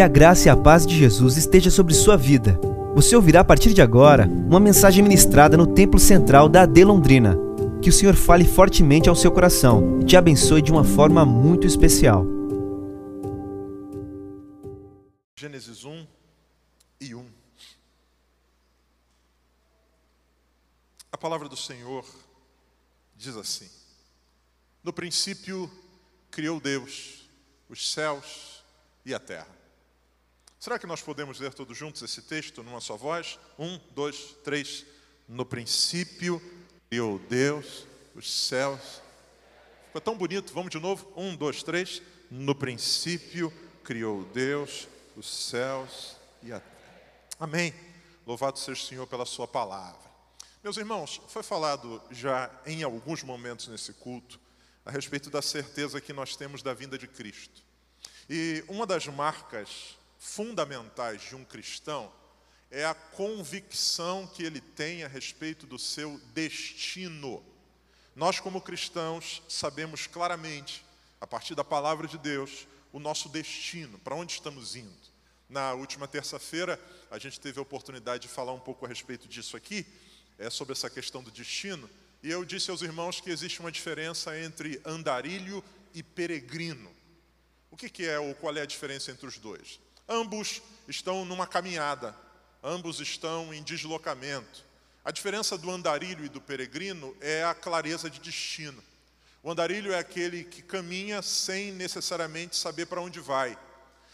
Que a graça e a paz de Jesus esteja sobre sua vida. Você ouvirá a partir de agora uma mensagem ministrada no Templo Central da AD Londrina. Que o Senhor fale fortemente ao seu coração e te abençoe de uma forma muito especial. Gênesis 1 e 1. A palavra do Senhor diz assim: No princípio criou Deus os céus e a terra. Será que nós podemos ler todos juntos esse texto numa só voz? Um, dois, três. No princípio criou Deus os céus. Ficou tão bonito, vamos de novo? Um, dois, três. No princípio criou Deus os céus e a terra. Amém. Louvado seja o Senhor pela Sua palavra. Meus irmãos, foi falado já em alguns momentos nesse culto a respeito da certeza que nós temos da vinda de Cristo. E uma das marcas fundamentais de um cristão é a convicção que ele tem a respeito do seu destino. Nós, como cristãos, sabemos claramente, a partir da palavra de Deus, o nosso destino, para onde estamos indo. Na última terça-feira, a gente teve a oportunidade de falar um pouco a respeito disso aqui, é, sobre essa questão do destino, e eu disse aos irmãos que existe uma diferença entre andarilho e peregrino. O que, que é ou qual é a diferença entre os dois? Ambos estão numa caminhada, ambos estão em deslocamento. A diferença do andarilho e do peregrino é a clareza de destino. O andarilho é aquele que caminha sem necessariamente saber para onde vai.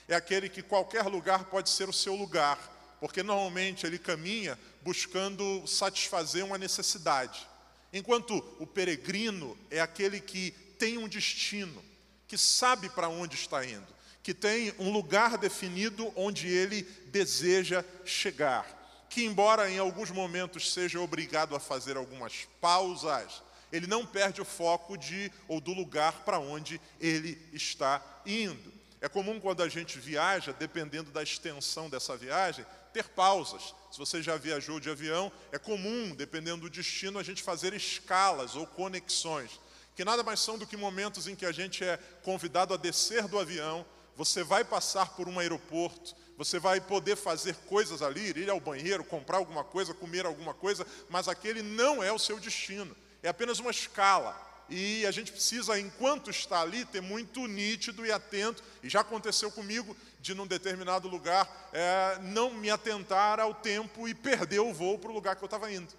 É aquele que qualquer lugar pode ser o seu lugar, porque normalmente ele caminha buscando satisfazer uma necessidade. Enquanto o peregrino é aquele que tem um destino, que sabe para onde está indo, que tem um lugar definido onde ele deseja chegar, que, embora em alguns momentos seja obrigado a fazer algumas pausas, ele não perde o foco de ou do lugar para onde ele está indo. É comum quando a gente viaja, dependendo da extensão dessa viagem, ter pausas. Se você já viajou de avião, é comum, dependendo do destino, a gente fazer escalas ou conexões, que nada mais são do que momentos em que a gente é convidado a descer do avião, você vai passar por um aeroporto, você vai poder fazer coisas ali, ir ao banheiro, comprar alguma coisa, comer alguma coisa, mas aquele não é o seu destino, é apenas uma escala. E a gente precisa, enquanto está ali, ter muito nítido e atento. E já aconteceu comigo de, num determinado lugar, é, não me atentar ao tempo e perder o voo para o lugar que eu estava indo.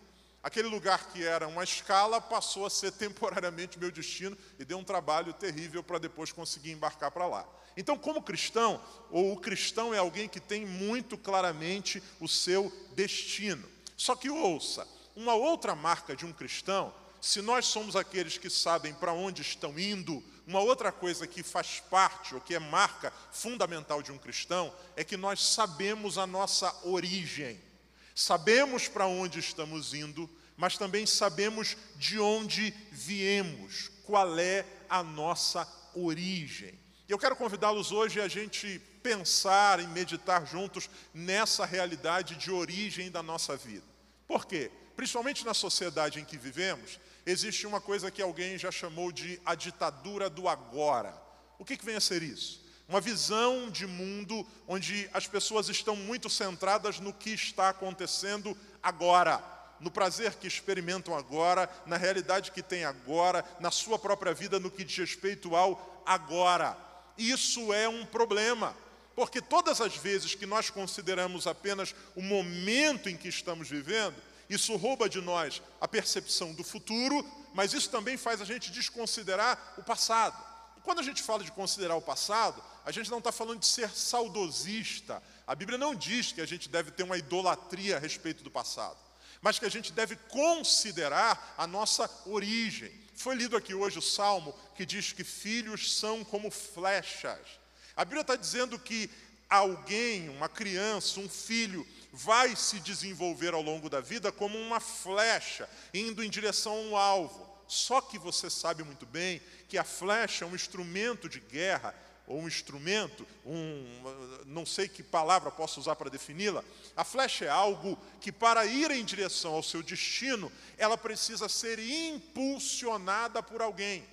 Aquele lugar que era uma escala passou a ser temporariamente meu destino e deu um trabalho terrível para depois conseguir embarcar para lá. Então, como cristão, ou o cristão é alguém que tem muito claramente o seu destino. Só que ouça, uma outra marca de um cristão se nós somos aqueles que sabem para onde estão indo, uma outra coisa que faz parte, ou que é marca fundamental de um cristão, é que nós sabemos a nossa origem. Sabemos para onde estamos indo, mas também sabemos de onde viemos, qual é a nossa origem. Eu quero convidá-los hoje a gente pensar e meditar juntos nessa realidade de origem da nossa vida. Por quê? Principalmente na sociedade em que vivemos, existe uma coisa que alguém já chamou de a ditadura do agora. O que, que vem a ser isso? Uma visão de mundo onde as pessoas estão muito centradas no que está acontecendo agora, no prazer que experimentam agora, na realidade que têm agora, na sua própria vida, no que diz respeito ao agora. Isso é um problema, porque todas as vezes que nós consideramos apenas o momento em que estamos vivendo, isso rouba de nós a percepção do futuro, mas isso também faz a gente desconsiderar o passado. E quando a gente fala de considerar o passado, a gente não está falando de ser saudosista. A Bíblia não diz que a gente deve ter uma idolatria a respeito do passado, mas que a gente deve considerar a nossa origem. Foi lido aqui hoje o salmo que diz que filhos são como flechas. A Bíblia está dizendo que alguém, uma criança, um filho, vai se desenvolver ao longo da vida como uma flecha indo em direção a um alvo. Só que você sabe muito bem que a flecha é um instrumento de guerra, ou um instrumento, um, não sei que palavra posso usar para defini-la. A flecha é algo que, para ir em direção ao seu destino, ela precisa ser impulsionada por alguém.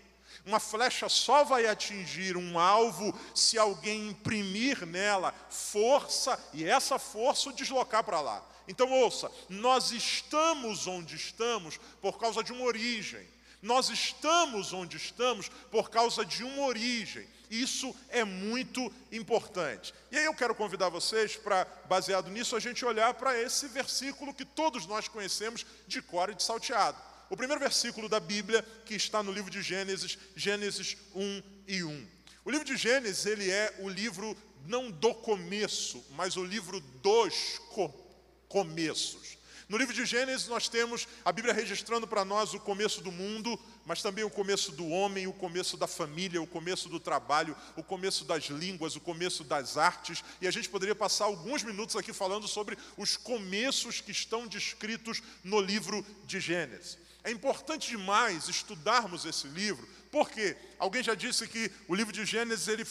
Uma flecha só vai atingir um alvo se alguém imprimir nela força e essa força o deslocar para lá. Então, ouça, nós estamos onde estamos por causa de uma origem. Nós estamos onde estamos por causa de uma origem. Isso é muito importante. E aí eu quero convidar vocês para, baseado nisso, a gente olhar para esse versículo que todos nós conhecemos de cor e de salteado. O primeiro versículo da Bíblia que está no livro de Gênesis, Gênesis 1 e 1. O livro de Gênesis, ele é o livro não do começo, mas o livro dos co começos. No livro de Gênesis, nós temos a Bíblia registrando para nós o começo do mundo, mas também o começo do homem, o começo da família, o começo do trabalho, o começo das línguas, o começo das artes. E a gente poderia passar alguns minutos aqui falando sobre os começos que estão descritos no livro de Gênesis. É importante demais estudarmos esse livro, porque alguém já disse que o livro de Gênesis ele,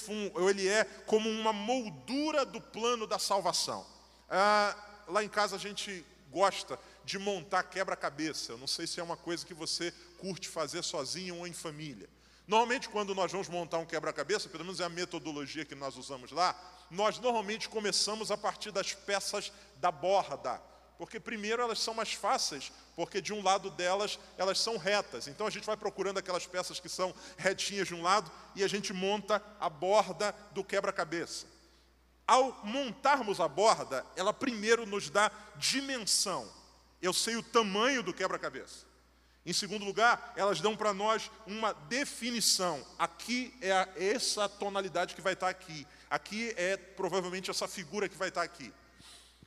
ele é como uma moldura do plano da salvação. Ah, lá em casa a gente gosta de montar quebra-cabeça. Eu não sei se é uma coisa que você curte fazer sozinho ou em família. Normalmente, quando nós vamos montar um quebra-cabeça, pelo menos é a metodologia que nós usamos lá, nós normalmente começamos a partir das peças da borda. Porque primeiro elas são mais fáceis, porque de um lado delas elas são retas. Então a gente vai procurando aquelas peças que são retinhas de um lado e a gente monta a borda do quebra-cabeça. Ao montarmos a borda, ela primeiro nos dá dimensão. Eu sei o tamanho do quebra-cabeça. Em segundo lugar, elas dão para nós uma definição. Aqui é essa tonalidade que vai estar aqui. Aqui é provavelmente essa figura que vai estar aqui.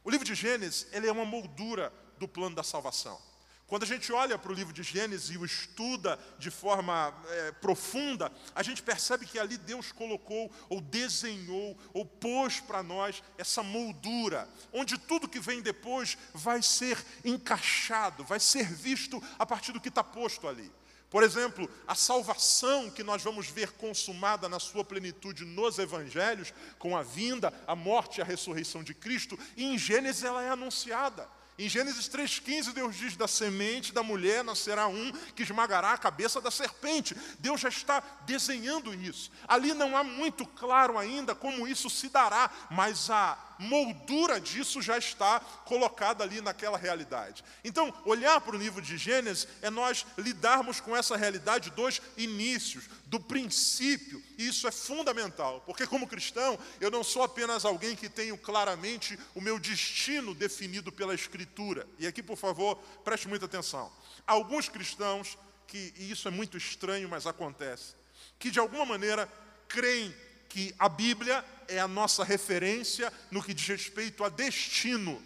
O livro de Gênesis, ele é uma moldura do plano da salvação. Quando a gente olha para o livro de Gênesis e o estuda de forma é, profunda, a gente percebe que ali Deus colocou, ou desenhou, ou pôs para nós essa moldura, onde tudo que vem depois vai ser encaixado, vai ser visto a partir do que está posto ali. Por exemplo, a salvação que nós vamos ver consumada na sua plenitude nos evangelhos, com a vinda, a morte e a ressurreição de Cristo, em Gênesis ela é anunciada. Em Gênesis 3,15, Deus diz: da semente da mulher nascerá um que esmagará a cabeça da serpente. Deus já está desenhando isso. Ali não há muito claro ainda como isso se dará, mas a moldura disso já está colocada ali naquela realidade. Então, olhar para o livro de Gênesis é nós lidarmos com essa realidade dos inícios, do princípio, e isso é fundamental, porque como cristão, eu não sou apenas alguém que tenho claramente o meu destino definido pela Escritura. E aqui, por favor, preste muita atenção. Alguns cristãos, que, e isso é muito estranho, mas acontece, que de alguma maneira creem que a Bíblia é a nossa referência no que diz respeito a destino.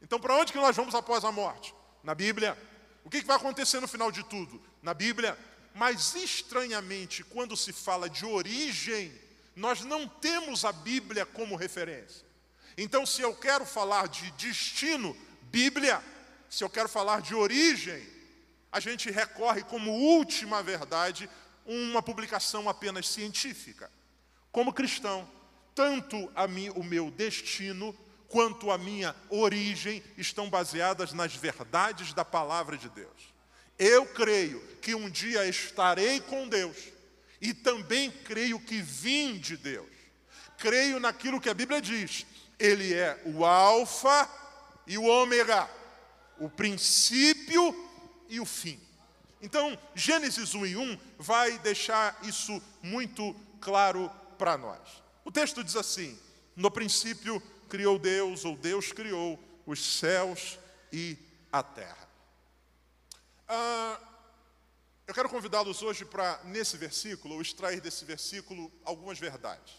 Então, para onde que nós vamos após a morte? Na Bíblia. O que vai acontecer no final de tudo? Na Bíblia. Mas, estranhamente, quando se fala de origem, nós não temos a Bíblia como referência. Então, se eu quero falar de destino, Bíblia. Se eu quero falar de origem, a gente recorre como última verdade uma publicação apenas científica. Como cristão, tanto a mim, o meu destino quanto a minha origem estão baseadas nas verdades da palavra de Deus. Eu creio que um dia estarei com Deus e também creio que vim de Deus. Creio naquilo que a Bíblia diz. Ele é o alfa e o ômega, o princípio e o fim. Então, Gênesis 1 e 1 vai deixar isso muito claro para nós. O texto diz assim: No princípio criou Deus, ou Deus criou os céus e a terra. Ah, eu quero convidá-los hoje para, nesse versículo, ou extrair desse versículo algumas verdades.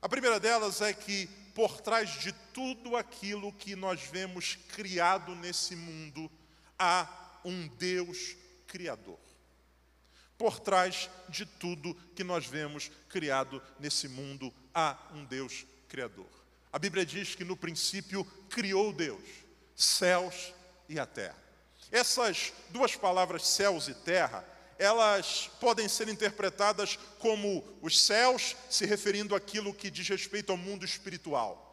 A primeira delas é que, por trás de tudo aquilo que nós vemos criado nesse mundo, há um Deus Criador por trás de tudo que nós vemos criado nesse mundo, há um Deus Criador. A Bíblia diz que no princípio criou Deus, céus e a terra. Essas duas palavras, céus e terra, elas podem ser interpretadas como os céus, se referindo àquilo que diz respeito ao mundo espiritual,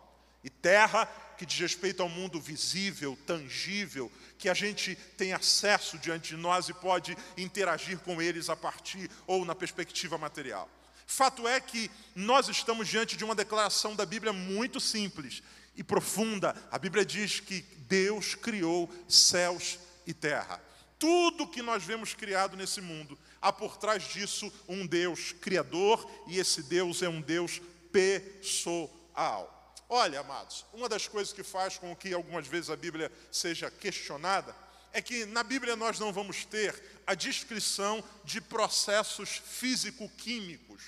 E terra, que diz respeito ao mundo visível, tangível, que a gente tem acesso diante de nós e pode interagir com eles a partir ou na perspectiva material. Fato é que nós estamos diante de uma declaração da Bíblia muito simples e profunda. A Bíblia diz que Deus criou céus e terra. Tudo que nós vemos criado nesse mundo, há por trás disso um Deus criador, e esse Deus é um Deus pessoal. Olha, amados, uma das coisas que faz com que algumas vezes a Bíblia seja questionada é que na Bíblia nós não vamos ter a descrição de processos físico-químicos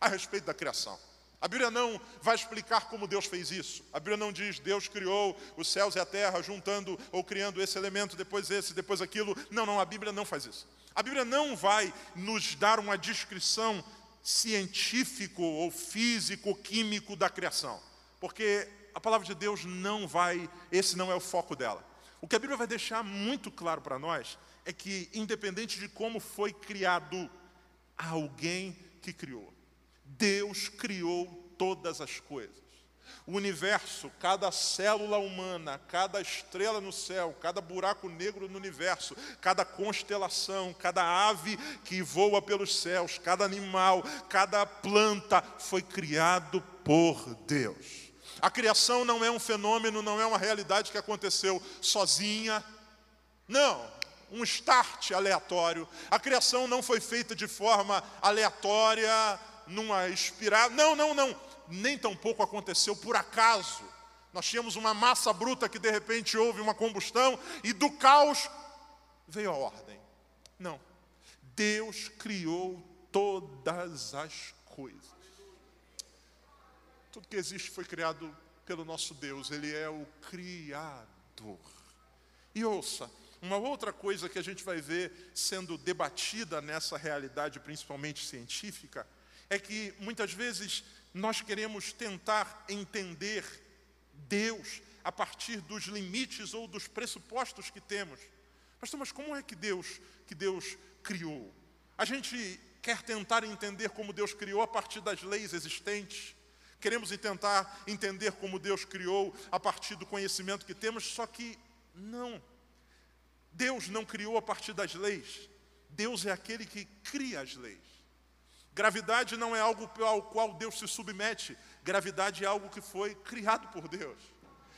a respeito da criação. A Bíblia não vai explicar como Deus fez isso. A Bíblia não diz Deus criou os céus e a terra juntando ou criando esse elemento, depois esse, depois aquilo. Não, não, a Bíblia não faz isso. A Bíblia não vai nos dar uma descrição científico ou físico, químico da criação. Porque a palavra de Deus não vai, esse não é o foco dela. O que a Bíblia vai deixar muito claro para nós é que, independente de como foi criado, há alguém que criou. Deus criou todas as coisas. O universo, cada célula humana, cada estrela no céu, cada buraco negro no universo, cada constelação, cada ave que voa pelos céus, cada animal, cada planta foi criado por Deus. A criação não é um fenômeno, não é uma realidade que aconteceu sozinha. Não, um start aleatório. A criação não foi feita de forma aleatória, numa espiral. Não, não, não. Nem tampouco aconteceu por acaso. Nós tínhamos uma massa bruta que de repente houve uma combustão e do caos veio a ordem. Não. Deus criou todas as coisas. Tudo que existe foi criado pelo nosso Deus, Ele é o Criador. E ouça, uma outra coisa que a gente vai ver sendo debatida nessa realidade, principalmente científica, é que muitas vezes nós queremos tentar entender Deus a partir dos limites ou dos pressupostos que temos. Pastor, mas como é que Deus, que Deus criou? A gente quer tentar entender como Deus criou a partir das leis existentes. Queremos tentar entender como Deus criou a partir do conhecimento que temos, só que não. Deus não criou a partir das leis. Deus é aquele que cria as leis. Gravidade não é algo ao qual Deus se submete, gravidade é algo que foi criado por Deus.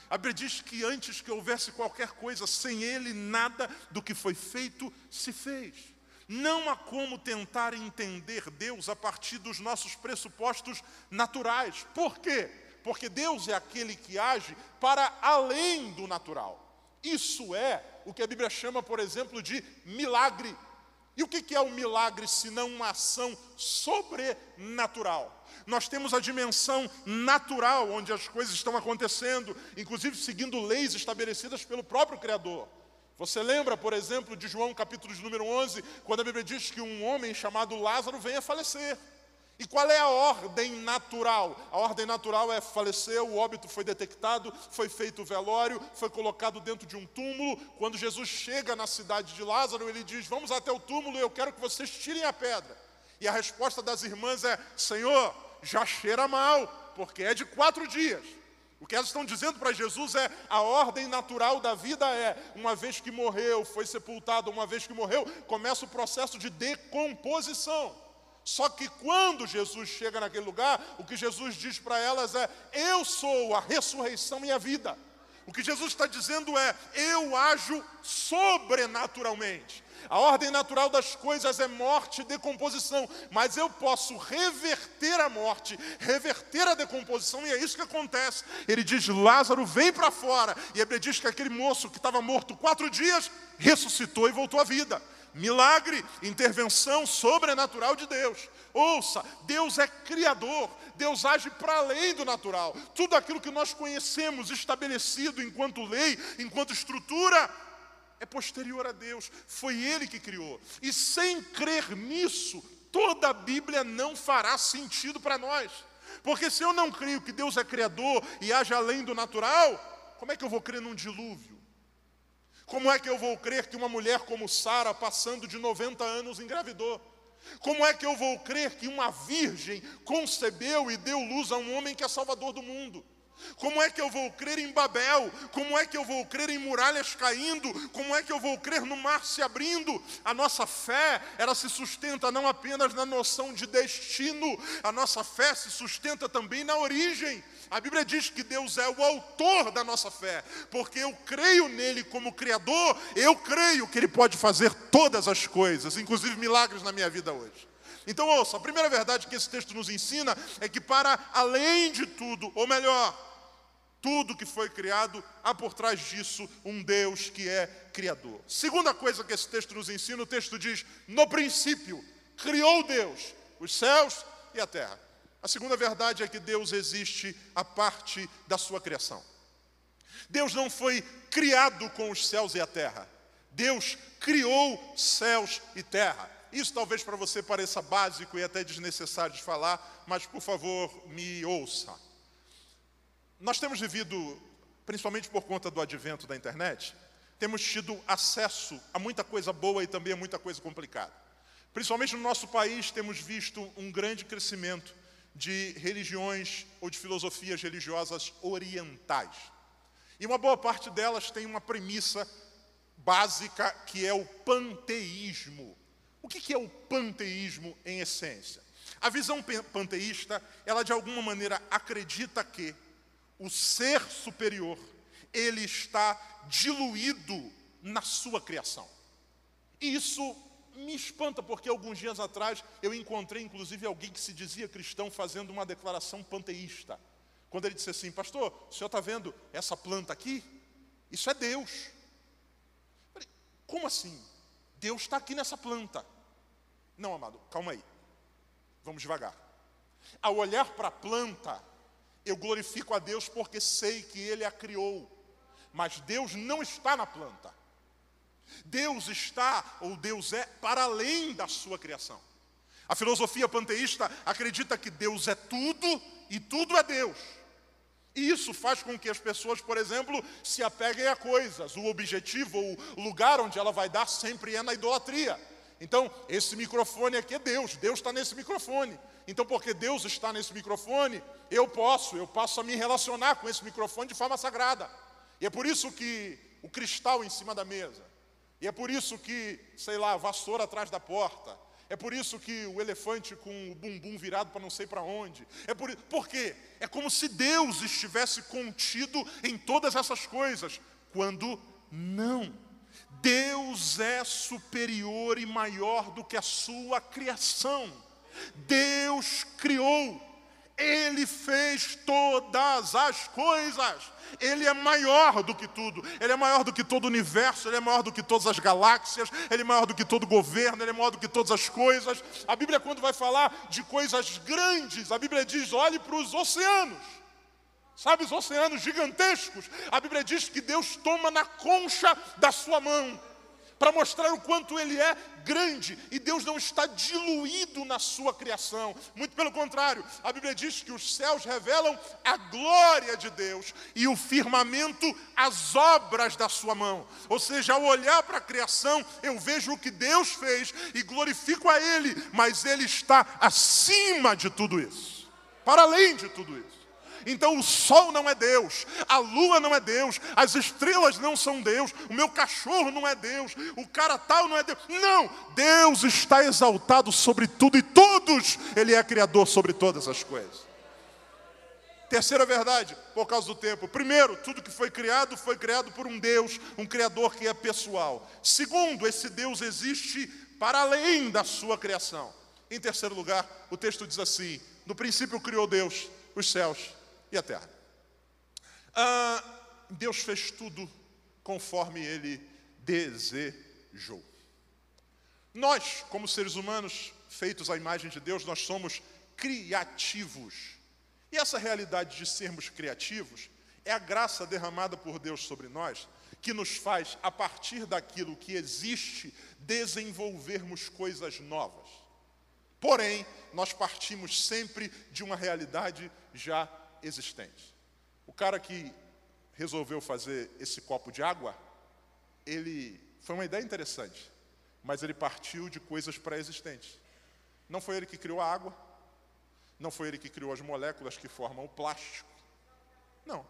A Bíblia diz que antes que houvesse qualquer coisa, sem Ele, nada do que foi feito se fez. Não há como tentar entender Deus a partir dos nossos pressupostos naturais. Por quê? Porque Deus é aquele que age para além do natural. Isso é o que a Bíblia chama, por exemplo, de milagre. E o que é o milagre se não uma ação sobrenatural? Nós temos a dimensão natural, onde as coisas estão acontecendo, inclusive seguindo leis estabelecidas pelo próprio Criador. Você lembra, por exemplo, de João capítulo de número 11, quando a Bíblia diz que um homem chamado Lázaro vem a falecer. E qual é a ordem natural? A ordem natural é faleceu, o óbito foi detectado, foi feito o velório, foi colocado dentro de um túmulo. Quando Jesus chega na cidade de Lázaro, ele diz: Vamos até o túmulo eu quero que vocês tirem a pedra. E a resposta das irmãs é: Senhor, já cheira mal, porque é de quatro dias. O que elas estão dizendo para Jesus é: a ordem natural da vida é, uma vez que morreu, foi sepultado, uma vez que morreu, começa o processo de decomposição. Só que quando Jesus chega naquele lugar, o que Jesus diz para elas é: Eu sou a ressurreição e a vida. O que Jesus está dizendo é: Eu ajo sobrenaturalmente. A ordem natural das coisas é morte e decomposição, mas eu posso reverter a morte, reverter a decomposição, e é isso que acontece. Ele diz: Lázaro, vem para fora. E ele diz que aquele moço que estava morto quatro dias ressuscitou e voltou à vida. Milagre, intervenção sobrenatural de Deus. Ouça, Deus é criador, Deus age para além do natural. Tudo aquilo que nós conhecemos estabelecido enquanto lei, enquanto estrutura, é posterior a Deus. Foi Ele que criou. E sem crer nisso, toda a Bíblia não fará sentido para nós. Porque se eu não creio que Deus é criador e age além do natural, como é que eu vou crer num dilúvio? Como é que eu vou crer que uma mulher como Sara, passando de 90 anos, engravidou? Como é que eu vou crer que uma virgem concebeu e deu luz a um homem que é salvador do mundo? Como é que eu vou crer em Babel? Como é que eu vou crer em muralhas caindo? Como é que eu vou crer no mar se abrindo? A nossa fé, ela se sustenta não apenas na noção de destino, a nossa fé se sustenta também na origem. A Bíblia diz que Deus é o autor da nossa fé, porque eu creio nele como Criador, eu creio que ele pode fazer todas as coisas, inclusive milagres na minha vida hoje. Então, ouça, a primeira verdade que esse texto nos ensina é que, para além de tudo, ou melhor, tudo que foi criado, há por trás disso um Deus que é criador. Segunda coisa que esse texto nos ensina, o texto diz: no princípio, criou Deus os céus e a terra. A segunda verdade é que Deus existe a parte da sua criação. Deus não foi criado com os céus e a terra. Deus criou céus e terra. Isso talvez para você pareça básico e até desnecessário de falar, mas por favor, me ouça. Nós temos vivido, principalmente por conta do advento da internet, temos tido acesso a muita coisa boa e também a muita coisa complicada. Principalmente no nosso país, temos visto um grande crescimento de religiões ou de filosofias religiosas orientais. E uma boa parte delas tem uma premissa básica que é o panteísmo. O que é o panteísmo em essência? A visão panteísta, ela de alguma maneira acredita que o ser superior, ele está diluído na sua criação. Isso me espanta, porque alguns dias atrás eu encontrei inclusive alguém que se dizia cristão fazendo uma declaração panteísta. Quando ele disse assim, pastor, o senhor está vendo essa planta aqui? Isso é Deus. Falei, como assim? Deus está aqui nessa planta. Não, amado, calma aí. Vamos devagar. Ao olhar para a planta, eu glorifico a Deus porque sei que Ele a criou. Mas Deus não está na planta. Deus está, ou Deus é, para além da sua criação. A filosofia panteísta acredita que Deus é tudo e tudo é Deus. E isso faz com que as pessoas, por exemplo, se apeguem a coisas. O objetivo ou o lugar onde ela vai dar sempre é na idolatria. Então, esse microfone aqui é Deus, Deus está nesse microfone. Então, porque Deus está nesse microfone, eu posso, eu passo a me relacionar com esse microfone de forma sagrada. E é por isso que o cristal em cima da mesa. E é por isso que, sei lá, vassoura atrás da porta. É por isso que o elefante com o bumbum virado para não sei para onde. É por, por quê? É como se Deus estivesse contido em todas essas coisas, quando não. Deus é superior e maior do que a sua criação. Deus criou, Ele fez todas as coisas. Ele é maior do que tudo, Ele é maior do que todo o universo, Ele é maior do que todas as galáxias, Ele é maior do que todo governo, Ele é maior do que todas as coisas. A Bíblia, quando vai falar de coisas grandes, a Bíblia diz: olhe para os oceanos. Sabe os oceanos gigantescos? A Bíblia diz que Deus toma na concha da sua mão para mostrar o quanto ele é grande e Deus não está diluído na sua criação. Muito pelo contrário, a Bíblia diz que os céus revelam a glória de Deus e o firmamento as obras da sua mão. Ou seja, ao olhar para a criação, eu vejo o que Deus fez e glorifico a ele, mas ele está acima de tudo isso. Para além de tudo isso. Então o sol não é Deus, a lua não é Deus, as estrelas não são Deus, o meu cachorro não é Deus, o cara tal não é Deus. Não, Deus está exaltado sobre tudo e todos, Ele é criador sobre todas as coisas. Terceira verdade, por causa do tempo. Primeiro, tudo que foi criado foi criado por um Deus, um Criador que é pessoal. Segundo, esse Deus existe para além da sua criação. Em terceiro lugar, o texto diz assim: No princípio criou Deus os céus e a terra. Ah, Deus fez tudo conforme Ele desejou. Nós, como seres humanos feitos à imagem de Deus, nós somos criativos. E essa realidade de sermos criativos é a graça derramada por Deus sobre nós, que nos faz, a partir daquilo que existe, desenvolvermos coisas novas. Porém, nós partimos sempre de uma realidade já existente. O cara que resolveu fazer esse copo de água, ele foi uma ideia interessante, mas ele partiu de coisas pré-existentes. Não foi ele que criou a água, não foi ele que criou as moléculas que formam o plástico. Não.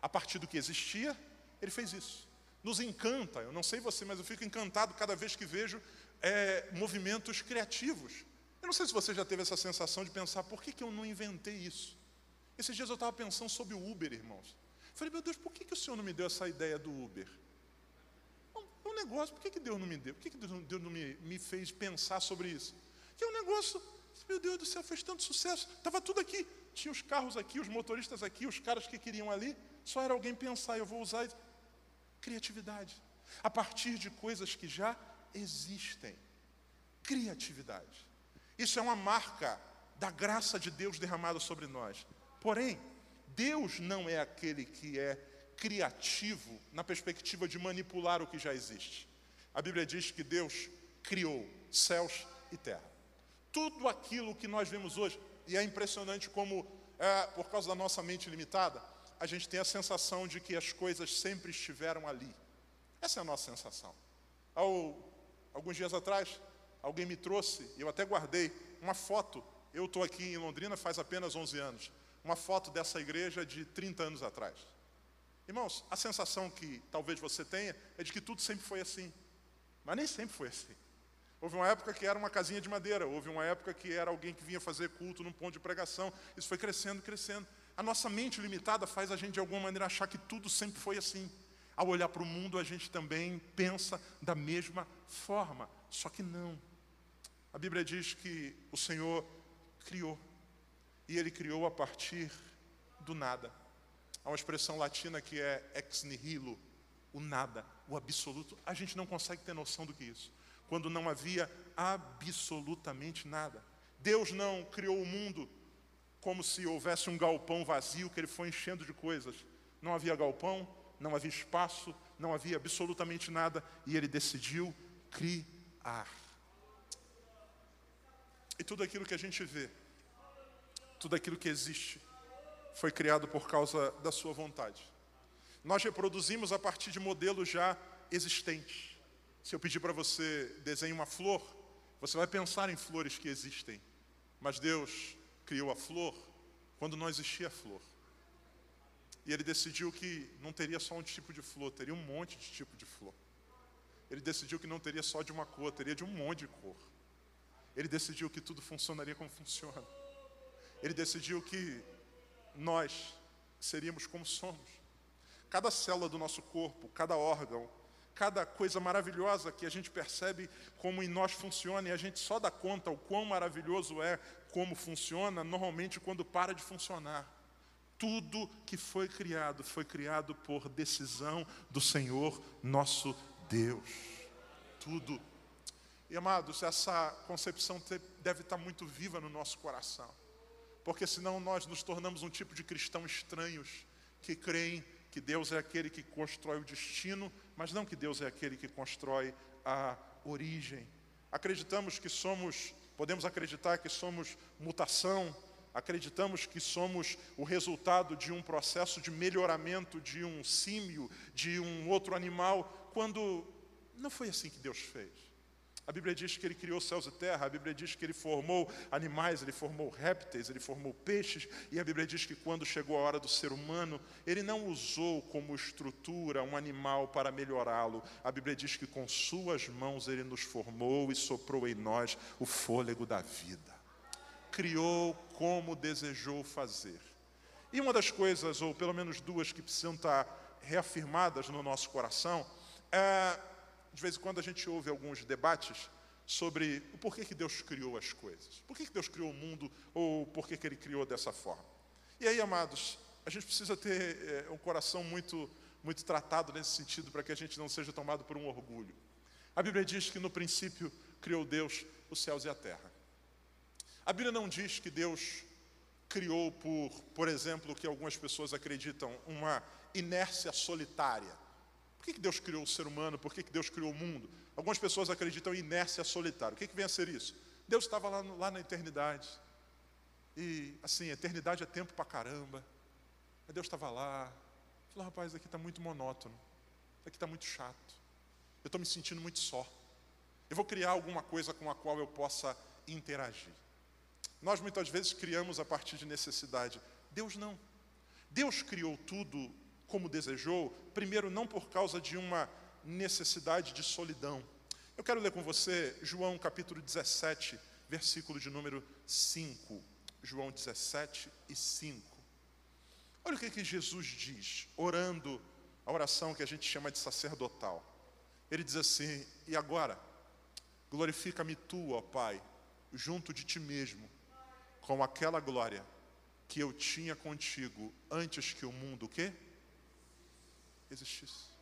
A partir do que existia, ele fez isso. Nos encanta, eu não sei você, mas eu fico encantado cada vez que vejo é, movimentos criativos. Eu não sei se você já teve essa sensação de pensar, por que, que eu não inventei isso? Esses dias eu estava pensando sobre o Uber, irmãos. Falei, meu Deus, por que, que o Senhor não me deu essa ideia do Uber? É um negócio, por que, que Deus não me deu? Por que, que Deus não me, me fez pensar sobre isso? Que é um negócio, meu Deus do céu, fez tanto sucesso, estava tudo aqui. Tinha os carros aqui, os motoristas aqui, os caras que queriam ali. Só era alguém pensar, eu vou usar criatividade. A partir de coisas que já existem. Criatividade. Isso é uma marca da graça de Deus derramada sobre nós. Porém, Deus não é aquele que é criativo na perspectiva de manipular o que já existe. A Bíblia diz que Deus criou céus e terra. Tudo aquilo que nós vemos hoje, e é impressionante como, é, por causa da nossa mente limitada, a gente tem a sensação de que as coisas sempre estiveram ali. Essa é a nossa sensação. Ao, alguns dias atrás, alguém me trouxe, eu até guardei, uma foto. Eu estou aqui em Londrina faz apenas 11 anos. Uma foto dessa igreja de 30 anos atrás. Irmãos, a sensação que talvez você tenha é de que tudo sempre foi assim. Mas nem sempre foi assim. Houve uma época que era uma casinha de madeira, houve uma época que era alguém que vinha fazer culto num ponto de pregação. Isso foi crescendo, crescendo. A nossa mente limitada faz a gente de alguma maneira achar que tudo sempre foi assim. Ao olhar para o mundo, a gente também pensa da mesma forma, só que não. A Bíblia diz que o Senhor criou, e Ele criou a partir do nada. Há uma expressão latina que é ex nihilo, o nada, o absoluto. A gente não consegue ter noção do que é isso. Quando não havia absolutamente nada. Deus não criou o mundo como se houvesse um galpão vazio que ele foi enchendo de coisas. Não havia galpão, não havia espaço, não havia absolutamente nada e ele decidiu criar. E tudo aquilo que a gente vê, tudo aquilo que existe, foi criado por causa da sua vontade. Nós reproduzimos a partir de modelos já existentes. Se eu pedir para você desenhe uma flor, você vai pensar em flores que existem. Mas Deus criou a flor quando não existia flor. E ele decidiu que não teria só um tipo de flor, teria um monte de tipo de flor. Ele decidiu que não teria só de uma cor, teria de um monte de cor. Ele decidiu que tudo funcionaria como funciona. Ele decidiu que nós seríamos como somos. Cada célula do nosso corpo, cada órgão, cada coisa maravilhosa que a gente percebe como em nós funciona e a gente só dá conta o quão maravilhoso é como funciona normalmente quando para de funcionar. Tudo que foi criado foi criado por decisão do Senhor nosso Deus. Tudo. E amados, essa concepção deve estar muito viva no nosso coração porque senão nós nos tornamos um tipo de cristão estranhos que creem que Deus é aquele que constrói o destino, mas não que Deus é aquele que constrói a origem. Acreditamos que somos, podemos acreditar que somos mutação, acreditamos que somos o resultado de um processo de melhoramento de um símio, de um outro animal, quando não foi assim que Deus fez. A Bíblia diz que ele criou céus e terra, a Bíblia diz que ele formou animais, ele formou répteis, ele formou peixes, e a Bíblia diz que quando chegou a hora do ser humano, ele não usou como estrutura um animal para melhorá-lo. A Bíblia diz que com suas mãos ele nos formou e soprou em nós o fôlego da vida. Criou como desejou fazer. E uma das coisas, ou pelo menos duas, que precisam estar reafirmadas no nosso coração, é de vez em quando a gente ouve alguns debates sobre o porquê que Deus criou as coisas. Por que Deus criou o mundo ou por que Ele criou dessa forma. E aí, amados, a gente precisa ter é, um coração muito, muito tratado nesse sentido para que a gente não seja tomado por um orgulho. A Bíblia diz que no princípio criou Deus os céus e a terra. A Bíblia não diz que Deus criou por, por exemplo, o que algumas pessoas acreditam, uma inércia solitária. Por que Deus criou o ser humano? Por que Deus criou o mundo? Algumas pessoas acreditam em inércia solitária. O que, vem a ser isso? Deus estava lá, lá na eternidade. E, assim, eternidade é tempo pra caramba. Aí Deus estava lá. Falou, rapaz, aqui está muito monótono. Aqui está muito chato. Eu estou me sentindo muito só. Eu vou criar alguma coisa com a qual eu possa interagir. Nós muitas vezes criamos a partir de necessidade. Deus não. Deus criou tudo como desejou, primeiro, não por causa de uma necessidade de solidão. Eu quero ler com você João capítulo 17, versículo de número 5. João 17 e 5. Olha o que, que Jesus diz, orando a oração que a gente chama de sacerdotal. Ele diz assim: E agora, glorifica-me tu, ó Pai, junto de ti mesmo, com aquela glória que eu tinha contigo antes que o mundo o quê? Existisse.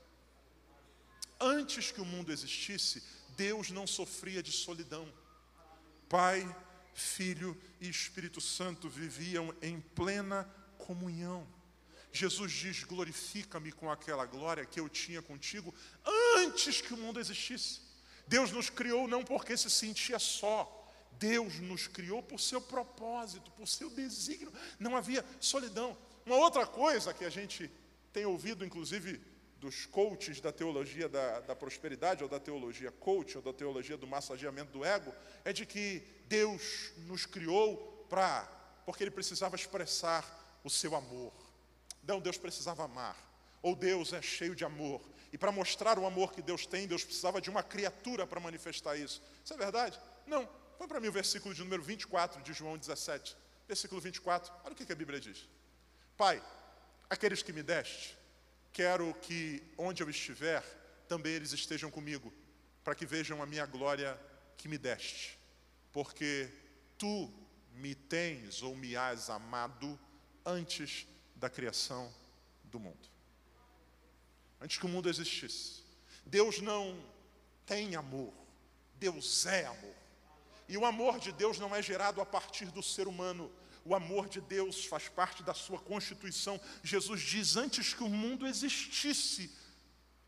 Antes que o mundo existisse, Deus não sofria de solidão. Pai, Filho e Espírito Santo viviam em plena comunhão. Jesus diz: glorifica-me com aquela glória que eu tinha contigo antes que o mundo existisse. Deus nos criou não porque se sentia só, Deus nos criou por seu propósito, por seu desígnio. Não havia solidão. Uma outra coisa que a gente tem ouvido, inclusive, dos coaches da teologia da, da, prosperidade, ou da teologia coach, ou da teologia do massageamento do ego, é de que Deus nos criou para, porque Ele precisava expressar o seu amor. Não, Deus precisava amar. Ou Deus é cheio de amor. E para mostrar o amor que Deus tem, Deus precisava de uma criatura para manifestar isso. Isso é verdade? Não. Põe para mim o versículo de número 24 de João 17. Versículo 24. Olha o que a Bíblia diz. Pai, aqueles que me deste, quero que onde eu estiver, também eles estejam comigo, para que vejam a minha glória que me deste. Porque tu me tens ou me has amado antes da criação do mundo. Antes que o mundo existisse. Deus não tem amor, Deus é amor. E o amor de Deus não é gerado a partir do ser humano, o amor de Deus faz parte da sua constituição. Jesus diz: Antes que o mundo existisse,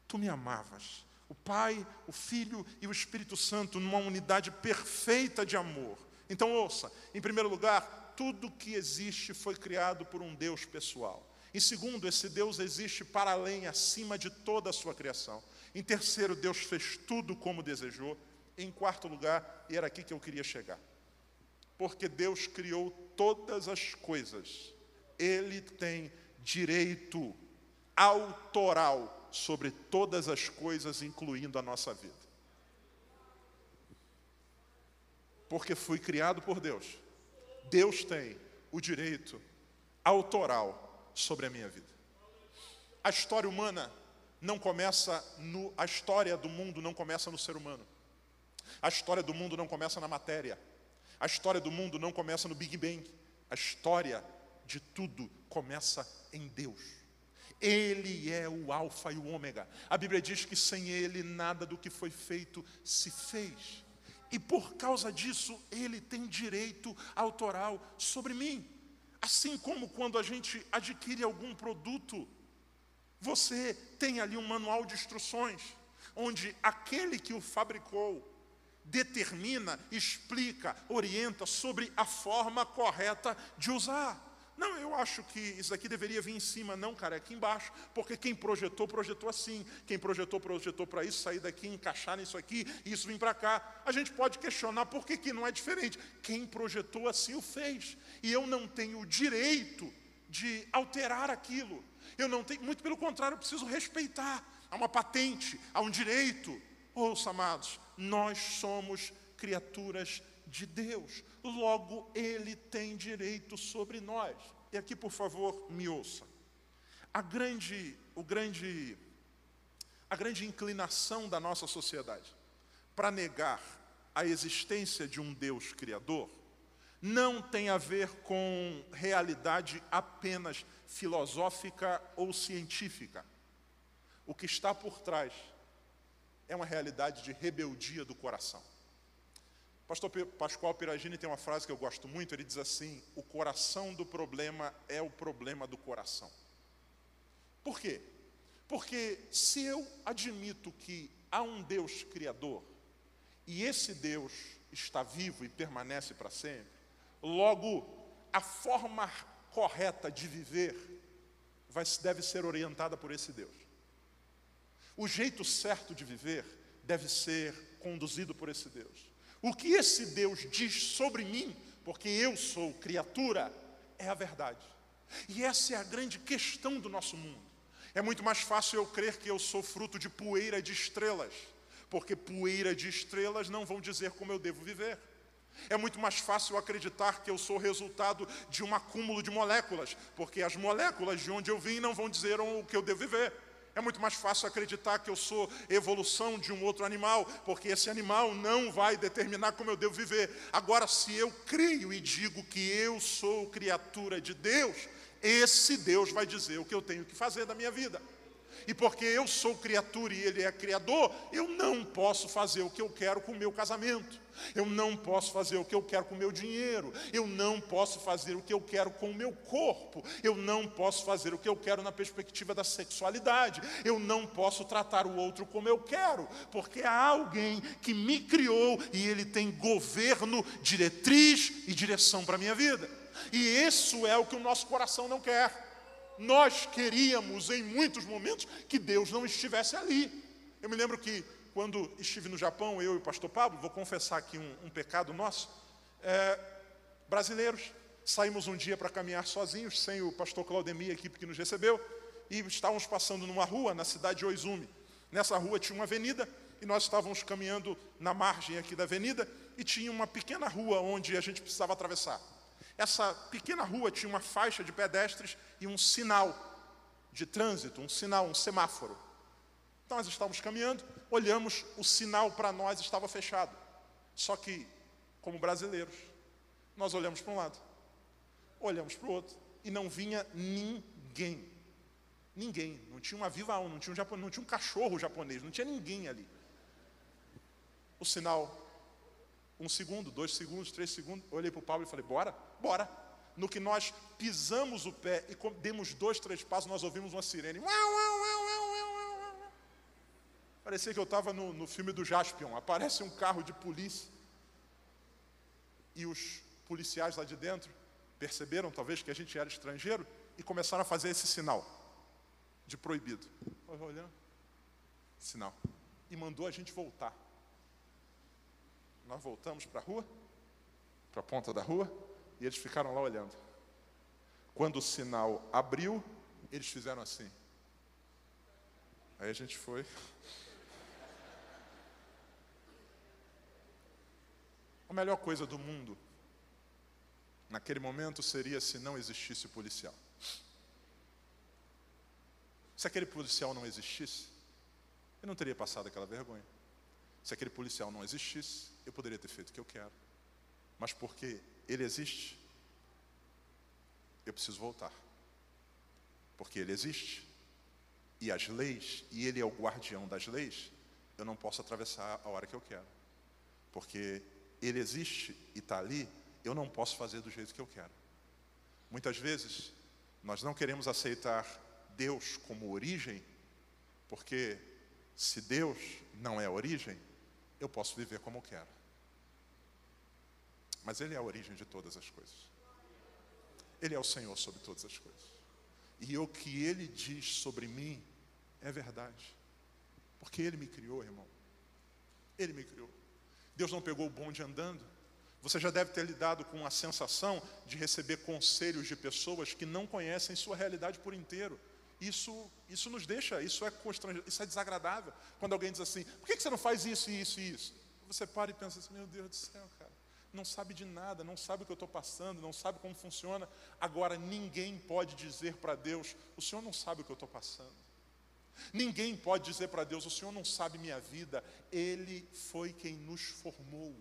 tu me amavas. O Pai, o Filho e o Espírito Santo, numa unidade perfeita de amor. Então, ouça: em primeiro lugar, tudo que existe foi criado por um Deus pessoal. Em segundo, esse Deus existe para além, acima de toda a sua criação. Em terceiro, Deus fez tudo como desejou. Em quarto lugar, e era aqui que eu queria chegar porque Deus criou todas as coisas. Ele tem direito autoral sobre todas as coisas, incluindo a nossa vida. Porque fui criado por Deus. Deus tem o direito autoral sobre a minha vida. A história humana não começa no a história do mundo não começa no ser humano. A história do mundo não começa na matéria. A história do mundo não começa no Big Bang. A história de tudo começa em Deus. Ele é o Alfa e o Ômega. A Bíblia diz que sem Ele nada do que foi feito se fez. E por causa disso, Ele tem direito autoral sobre mim. Assim como quando a gente adquire algum produto, você tem ali um manual de instruções, onde aquele que o fabricou determina, explica, orienta sobre a forma correta de usar. Não, eu acho que isso aqui deveria vir em cima, não, cara, é aqui embaixo, porque quem projetou, projetou assim. Quem projetou, projetou para isso, sair daqui, encaixar nisso aqui, e isso vir para cá. A gente pode questionar por que, que não é diferente. Quem projetou assim o fez. E eu não tenho o direito de alterar aquilo. Eu não tenho, muito pelo contrário, eu preciso respeitar. Há uma patente, há um direito. Ouça, amados, nós somos criaturas de Deus, logo Ele tem direito sobre nós. E aqui, por favor, me ouça. A grande, o grande, a grande inclinação da nossa sociedade para negar a existência de um Deus criador não tem a ver com realidade apenas filosófica ou científica. O que está por trás é uma realidade de rebeldia do coração. Pastor Pascoal Piragini tem uma frase que eu gosto muito, ele diz assim: "O coração do problema é o problema do coração". Por quê? Porque se eu admito que há um Deus criador e esse Deus está vivo e permanece para sempre, logo a forma correta de viver vai, deve ser orientada por esse Deus. O jeito certo de viver deve ser conduzido por esse Deus. O que esse Deus diz sobre mim, porque eu sou criatura, é a verdade. E essa é a grande questão do nosso mundo. É muito mais fácil eu crer que eu sou fruto de poeira de estrelas, porque poeira de estrelas não vão dizer como eu devo viver. É muito mais fácil acreditar que eu sou resultado de um acúmulo de moléculas, porque as moléculas de onde eu vim não vão dizer o que eu devo viver. É muito mais fácil acreditar que eu sou evolução de um outro animal, porque esse animal não vai determinar como eu devo viver. Agora, se eu creio e digo que eu sou criatura de Deus, esse Deus vai dizer o que eu tenho que fazer da minha vida. E porque eu sou criatura e Ele é criador, eu não posso fazer o que eu quero com o meu casamento. Eu não posso fazer o que eu quero com o meu dinheiro. Eu não posso fazer o que eu quero com o meu corpo. Eu não posso fazer o que eu quero na perspectiva da sexualidade. Eu não posso tratar o outro como eu quero, porque há alguém que me criou e ele tem governo, diretriz e direção para a minha vida. E isso é o que o nosso coração não quer. Nós queríamos em muitos momentos que Deus não estivesse ali. Eu me lembro que quando estive no Japão, eu e o pastor Pablo, vou confessar aqui um, um pecado nosso, é, brasileiros, saímos um dia para caminhar sozinhos, sem o pastor Claudemir, a equipe que nos recebeu, e estávamos passando numa rua na cidade de Oizumi. Nessa rua tinha uma avenida, e nós estávamos caminhando na margem aqui da avenida, e tinha uma pequena rua onde a gente precisava atravessar. Essa pequena rua tinha uma faixa de pedestres e um sinal de trânsito, um sinal, um semáforo. Nós estávamos caminhando, olhamos, o sinal para nós estava fechado. Só que, como brasileiros, nós olhamos para um lado, olhamos para o outro, e não vinha ninguém. Ninguém. Não tinha uma viva alma, não tinha um, japonês, não tinha um cachorro japonês, não tinha ninguém ali. O sinal, um segundo, dois segundos, três segundos, olhei para o Paulo e falei, bora, bora. No que nós pisamos o pé e demos dois, três passos, nós ouvimos uma sirene. Uau, uau. Parecia que eu estava no, no filme do Jaspion. Aparece um carro de polícia. E os policiais lá de dentro perceberam, talvez, que a gente era estrangeiro e começaram a fazer esse sinal de proibido. Olhando, sinal. E mandou a gente voltar. Nós voltamos para a rua, para a ponta da rua, e eles ficaram lá olhando. Quando o sinal abriu, eles fizeram assim. Aí a gente foi, A melhor coisa do mundo, naquele momento, seria se não existisse o policial. Se aquele policial não existisse, eu não teria passado aquela vergonha. Se aquele policial não existisse, eu poderia ter feito o que eu quero. Mas porque ele existe, eu preciso voltar. Porque ele existe, e as leis, e ele é o guardião das leis, eu não posso atravessar a hora que eu quero. Porque ele existe e está ali, eu não posso fazer do jeito que eu quero. Muitas vezes, nós não queremos aceitar Deus como origem, porque se Deus não é a origem, eu posso viver como eu quero. Mas Ele é a origem de todas as coisas. Ele é o Senhor sobre todas as coisas. E o que Ele diz sobre mim é verdade. Porque Ele me criou, irmão. Ele me criou. Deus não pegou o bonde andando. Você já deve ter lidado com a sensação de receber conselhos de pessoas que não conhecem sua realidade por inteiro. Isso, isso nos deixa, isso é constrangedor, isso é desagradável. Quando alguém diz assim, por que você não faz isso, isso e isso? Você para e pensa assim, meu Deus do céu, cara, não sabe de nada, não sabe o que eu estou passando, não sabe como funciona. Agora, ninguém pode dizer para Deus, o Senhor não sabe o que eu estou passando. Ninguém pode dizer para Deus: o Senhor não sabe minha vida. Ele foi quem nos formou.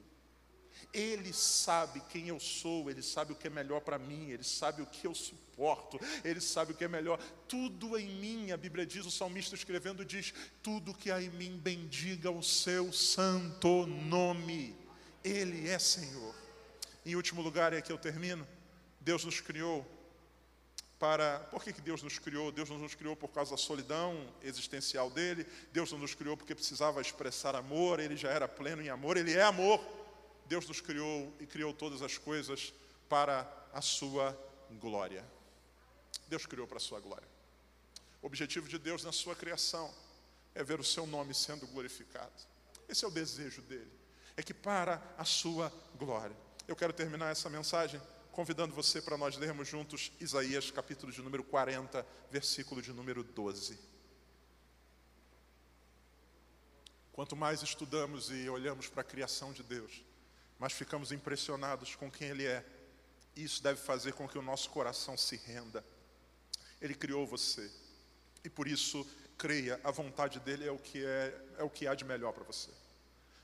Ele sabe quem eu sou, Ele sabe o que é melhor para mim, Ele sabe o que eu suporto, Ele sabe o que é melhor. Tudo em mim, a Bíblia diz, o salmista escrevendo diz: tudo que há em mim bendiga o seu santo nome. Ele é Senhor. Em último lugar, é que eu termino. Deus nos criou para. Por que, que Deus nos criou? Deus não nos criou por causa da solidão existencial dele, Deus não nos criou porque precisava expressar amor, ele já era pleno em amor, ele é amor. Deus nos criou e criou todas as coisas para a sua glória. Deus criou para a sua glória. O objetivo de Deus na sua criação é ver o seu nome sendo glorificado. Esse é o desejo dele, é que para a sua glória. Eu quero terminar essa mensagem convidando você para nós lermos juntos Isaías, capítulo de número 40, versículo de número 12. Quanto mais estudamos e olhamos para a criação de Deus, mais ficamos impressionados com quem Ele é. Isso deve fazer com que o nosso coração se renda. Ele criou você. E por isso, creia, a vontade dele é o que é, é o que há de melhor para você.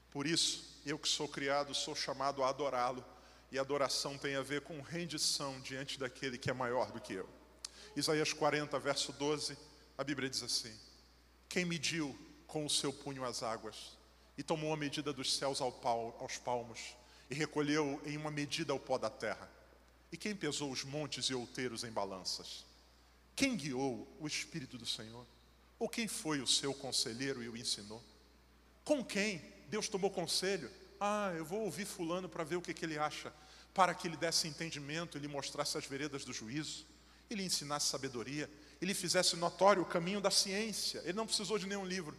Por isso, eu que sou criado, sou chamado a adorá-lo. E adoração tem a ver com rendição diante daquele que é maior do que eu. Isaías 40, verso 12, a Bíblia diz assim: Quem mediu com o seu punho as águas, e tomou a medida dos céus aos palmos, e recolheu em uma medida o pó da terra. E quem pesou os montes e outeiros em balanças? Quem guiou o Espírito do Senhor? Ou quem foi o seu conselheiro e o ensinou? Com quem Deus tomou conselho? Ah, eu vou ouvir Fulano para ver o que, que ele acha, para que ele desse entendimento e lhe mostrasse as veredas do juízo, e lhe ensinasse sabedoria, e lhe fizesse notório o caminho da ciência. Ele não precisou de nenhum livro.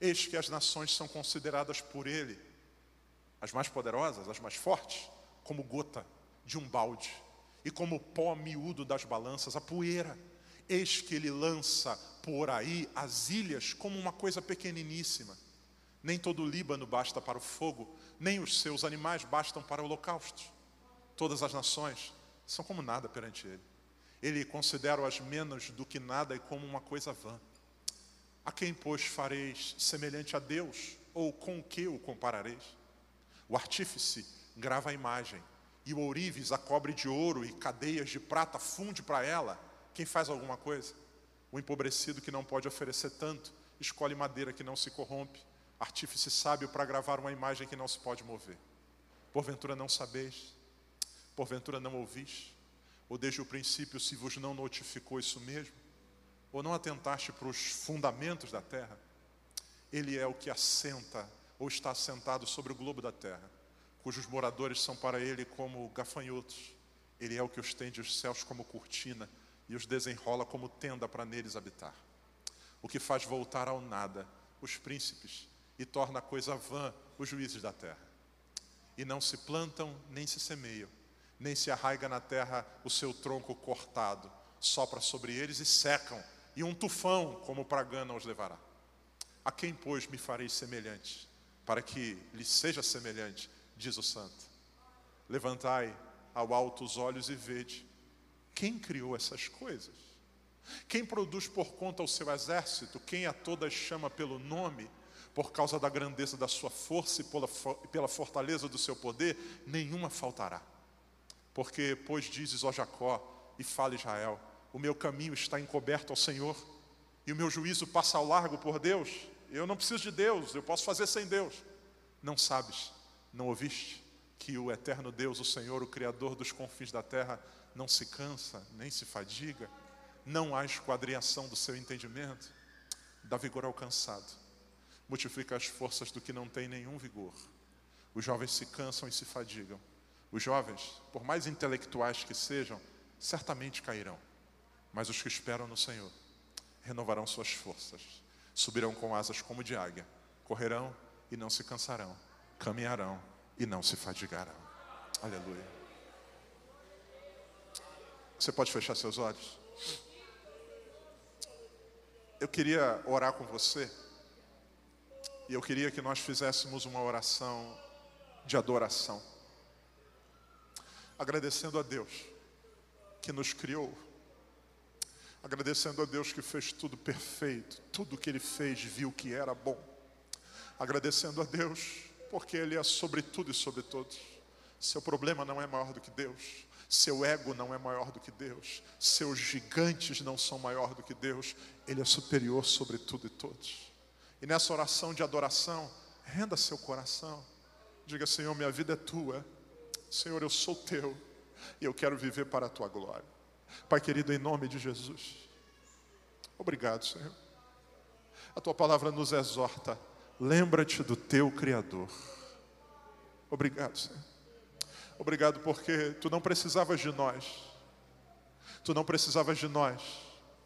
Eis que as nações são consideradas por ele, as mais poderosas, as mais fortes, como gota de um balde, e como pó miúdo das balanças, a poeira. Eis que ele lança por aí as ilhas como uma coisa pequeniníssima. Nem todo o Líbano basta para o fogo, nem os seus animais bastam para holocaustos. Todas as nações são como nada perante ele. Ele considera-as menos do que nada e como uma coisa vã. A quem, pois, fareis semelhante a Deus? Ou com o que o comparareis? O artífice grava a imagem, e o ourives a cobre de ouro e cadeias de prata funde para ela. Quem faz alguma coisa? O empobrecido que não pode oferecer tanto, escolhe madeira que não se corrompe, artífice sábio para gravar uma imagem que não se pode mover. Porventura não sabeis? Porventura não ouvis? Ou desde o princípio se vos não notificou isso mesmo? ou não atentaste para os fundamentos da terra, ele é o que assenta ou está assentado sobre o globo da terra, cujos moradores são para ele como gafanhotos. Ele é o que estende os céus como cortina e os desenrola como tenda para neles habitar. O que faz voltar ao nada os príncipes e torna a coisa vã os juízes da terra. E não se plantam nem se semeiam, nem se arraiga na terra o seu tronco cortado, sopra sobre eles e secam e um tufão como Pragana os levará. A quem, pois, me farei semelhante, para que lhe seja semelhante, diz o santo. Levantai ao alto os olhos e vede quem criou essas coisas. Quem produz por conta o seu exército, quem a todas chama pelo nome, por causa da grandeza da sua força e pela fortaleza do seu poder, nenhuma faltará. Porque, pois dizes, ó Jacó, e fala Israel, o meu caminho está encoberto ao Senhor e o meu juízo passa ao largo por Deus. Eu não preciso de Deus, eu posso fazer sem Deus. Não sabes, não ouviste que o eterno Deus, o Senhor, o Criador dos confins da terra, não se cansa nem se fadiga, não há esquadriação do seu entendimento, dá vigor ao cansado, multiplica as forças do que não tem nenhum vigor. Os jovens se cansam e se fadigam. Os jovens, por mais intelectuais que sejam, certamente cairão. Mas os que esperam no Senhor renovarão suas forças, subirão com asas como de águia, correrão e não se cansarão, caminharão e não se fadigarão. Aleluia. Você pode fechar seus olhos? Eu queria orar com você, e eu queria que nós fizéssemos uma oração de adoração, agradecendo a Deus que nos criou. Agradecendo a Deus que fez tudo perfeito, tudo que Ele fez viu que era bom, agradecendo a Deus porque Ele é sobre tudo e sobre todos. Seu problema não é maior do que Deus, seu ego não é maior do que Deus, seus gigantes não são maior do que Deus, Ele é superior sobre tudo e todos. E nessa oração de adoração, renda seu coração, diga: Senhor, minha vida é tua, Senhor, eu sou teu, e eu quero viver para a tua glória. Pai querido, em nome de Jesus, obrigado, Senhor. A tua palavra nos exorta, lembra-te do teu Criador. Obrigado, Senhor. Obrigado porque tu não precisavas de nós, tu não precisavas de nós,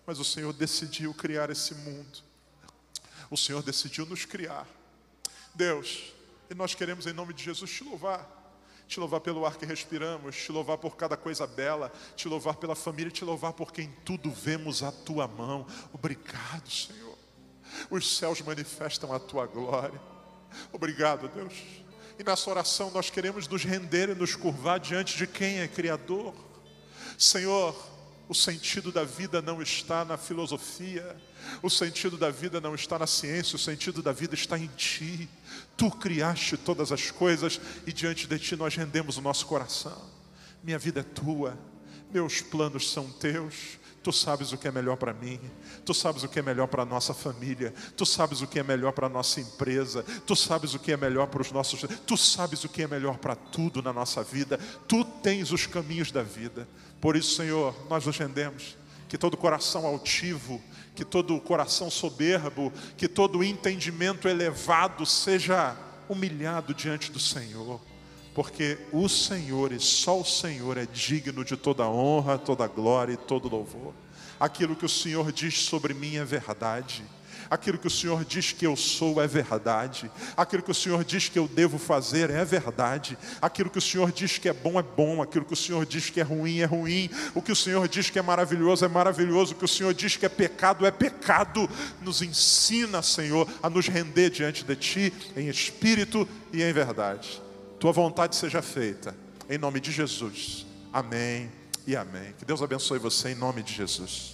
mas o Senhor decidiu criar esse mundo, o Senhor decidiu nos criar. Deus, e nós queremos em nome de Jesus te louvar te louvar pelo ar que respiramos, te louvar por cada coisa bela, te louvar pela família, te louvar porque em tudo vemos a tua mão. Obrigado, Senhor. Os céus manifestam a tua glória. Obrigado, Deus. E nessa oração nós queremos nos render e nos curvar diante de quem é Criador. Senhor, o sentido da vida não está na filosofia, o sentido da vida não está na ciência, o sentido da vida está em Ti. Tu criaste todas as coisas e diante de Ti nós rendemos o nosso coração. Minha vida é Tua, meus planos são Teus. Tu sabes o que é melhor para mim, tu sabes o que é melhor para a nossa família, tu sabes o que é melhor para a nossa empresa, tu sabes o que é melhor para os nossos, tu sabes o que é melhor para tudo na nossa vida, tu tens os caminhos da vida. Por isso, Senhor, nós nos rendemos que todo coração altivo, que todo coração soberbo, que todo entendimento elevado seja humilhado diante do Senhor porque o Senhor e só o Senhor é digno de toda honra, toda glória e todo louvor. Aquilo que o Senhor diz sobre mim é verdade. Aquilo que o Senhor diz que eu sou é verdade. Aquilo que o Senhor diz que eu devo fazer é verdade. Aquilo que o Senhor diz que é bom é bom. Aquilo que o Senhor diz que é ruim é ruim. O que o Senhor diz que é maravilhoso é maravilhoso. O que o Senhor diz que é pecado é pecado. Nos ensina, Senhor, a nos render diante de Ti em espírito e em verdade tua vontade seja feita, em nome de Jesus. Amém e amém. Que Deus abençoe você em nome de Jesus.